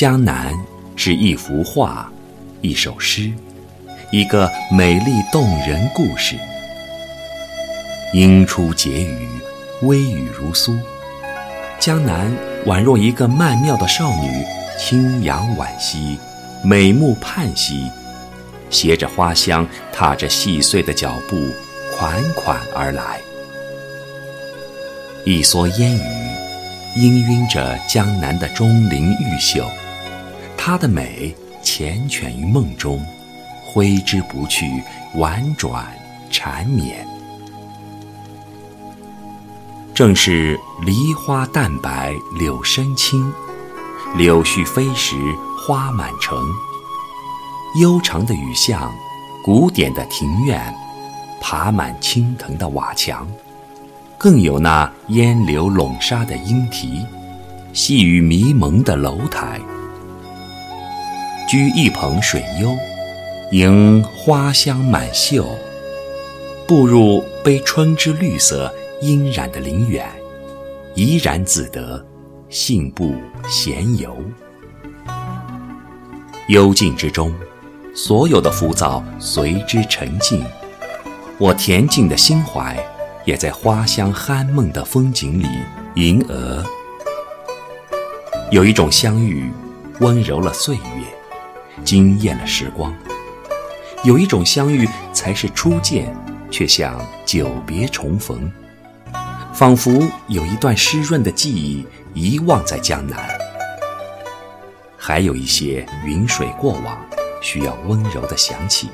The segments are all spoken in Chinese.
江南是一幅画，一首诗，一个美丽动人故事。莺出结语，微雨如酥。江南宛若一个曼妙的少女，轻扬婉兮，美目盼兮，携着花香，踏着细碎的脚步，款款而来。一蓑烟雨，氤氲着江南的钟灵毓秀。她的美缱绻于梦中，挥之不去，婉转缠绵。正是梨花淡白柳深青，柳絮飞时花满城。悠长的雨巷，古典的庭院，爬满青藤的瓦墙。更有那烟柳笼纱的莺啼，细雨迷蒙的楼台。居一捧水幽，迎花香满袖。步入被春之绿色晕染的林园，怡然自得，信步闲游。幽静之中，所有的浮躁随之沉静。我恬静的心怀。也在花香酣梦的风景里吟额。有一种相遇，温柔了岁月，惊艳了时光；有一种相遇，才是初见，却像久别重逢。仿佛有一段湿润的记忆遗忘在江南，还有一些云水过往，需要温柔的想起。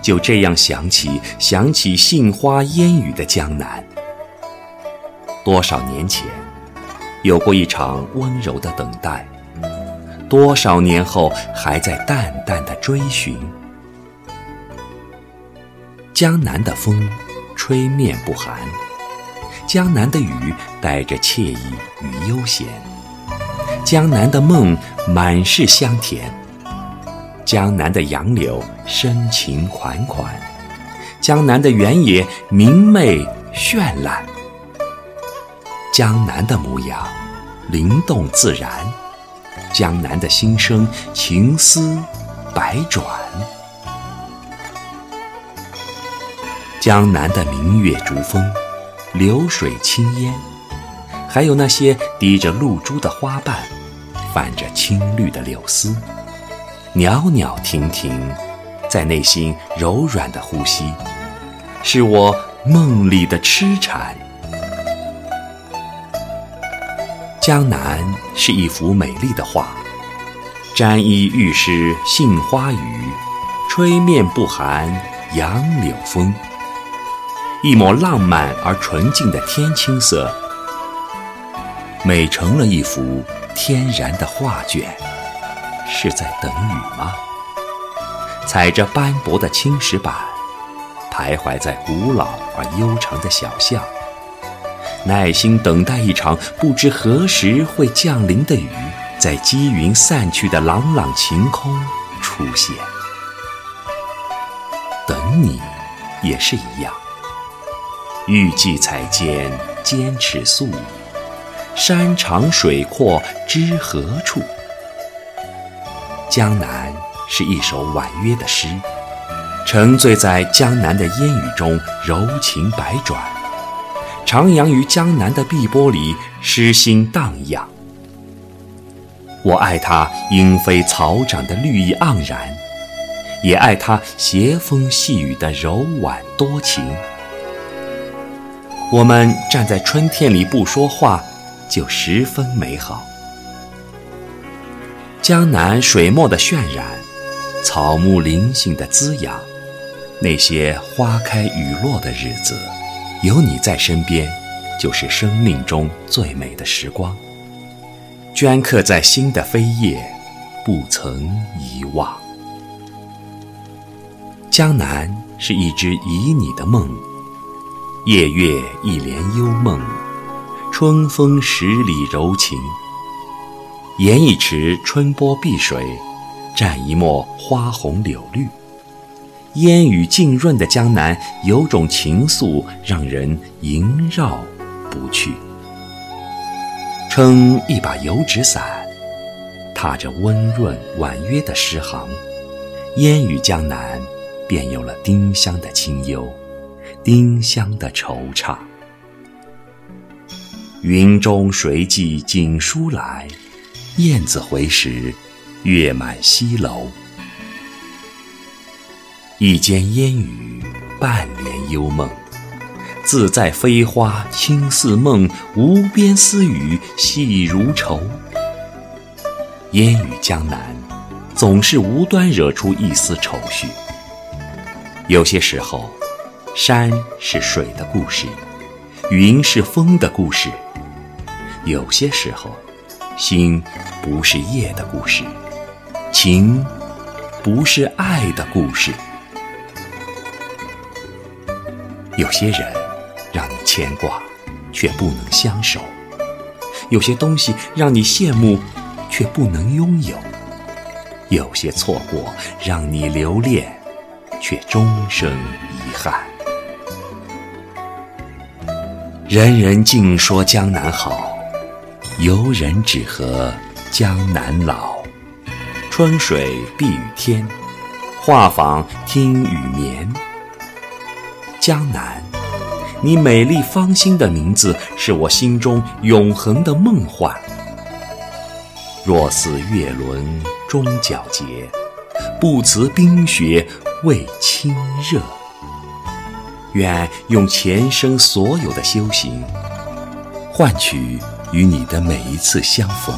就这样想起，想起杏花烟雨的江南。多少年前，有过一场温柔的等待；多少年后，还在淡淡的追寻。江南的风，吹面不寒；江南的雨，带着惬意与悠闲；江南的梦，满是香甜。江南的杨柳深情款款，江南的原野明媚绚烂。江南的模样灵动自然，江南的心声情思百转。江南的明月逐风，流水轻烟，还有那些滴着露珠的花瓣，泛着青绿的柳丝。袅袅婷婷，在内心柔软的呼吸，是我梦里的痴缠。江南是一幅美丽的画，沾衣欲湿杏花雨，吹面不寒杨柳风。一抹浪漫而纯净的天青色，美成了一幅天然的画卷。是在等雨吗？踩着斑驳的青石板，徘徊在古老而悠长的小巷，耐心等待一场不知何时会降临的雨，在积云散去的朗朗晴空出现。等你也是一样，欲寄彩笺兼尺素，山长水阔知何处？江南是一首婉约的诗，沉醉在江南的烟雨中，柔情百转；徜徉于江南的碧波里，诗心荡漾。我爱它莺飞草长的绿意盎然，也爱它斜风细雨的柔婉多情。我们站在春天里不说话，就十分美好。江南水墨的渲染，草木灵性的滋养，那些花开雨落的日子，有你在身边，就是生命中最美的时光。镌刻在心的扉页，不曾遗忘。江南是一只旖旎的梦，夜月一帘幽梦，春风十里柔情。沿一池春波碧水，蘸一抹花红柳绿，烟雨浸润的江南，有种情愫让人萦绕不去。撑一把油纸伞，踏着温润婉约的诗行，烟雨江南，便有了丁香的清幽，丁香的惆怅。云中谁寄锦书来？雁字回时，月满西楼。一间烟雨，半帘幽梦。自在飞花轻似梦，无边丝雨细如愁。烟雨江南，总是无端惹出一丝愁绪。有些时候，山是水的故事，云是风的故事；有些时候，心不是夜的故事，情不是爱的故事。有些人让你牵挂，却不能相守；有些东西让你羡慕，却不能拥有；有些错过让你留恋，却终生遗憾。人人尽说江南好，游人只合江南老。春水碧雨天，画舫听雨眠。江南，你美丽芳心的名字是我心中永恒的梦幻。若似月轮终皎洁，不辞冰雪为亲热。愿用前生所有的修行，换取与你的每一次相逢。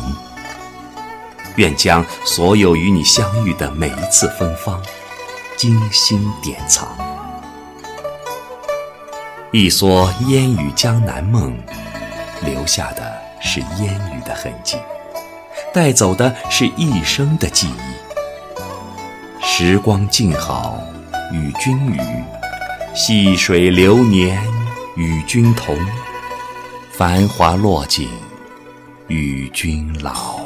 愿将所有与你相遇的每一次芬芳，精心典藏。一蓑烟雨江南梦，留下的是烟雨的痕迹，带走的是一生的记忆。时光静好，与君语；细水流年，与君同。繁华落尽，与君老。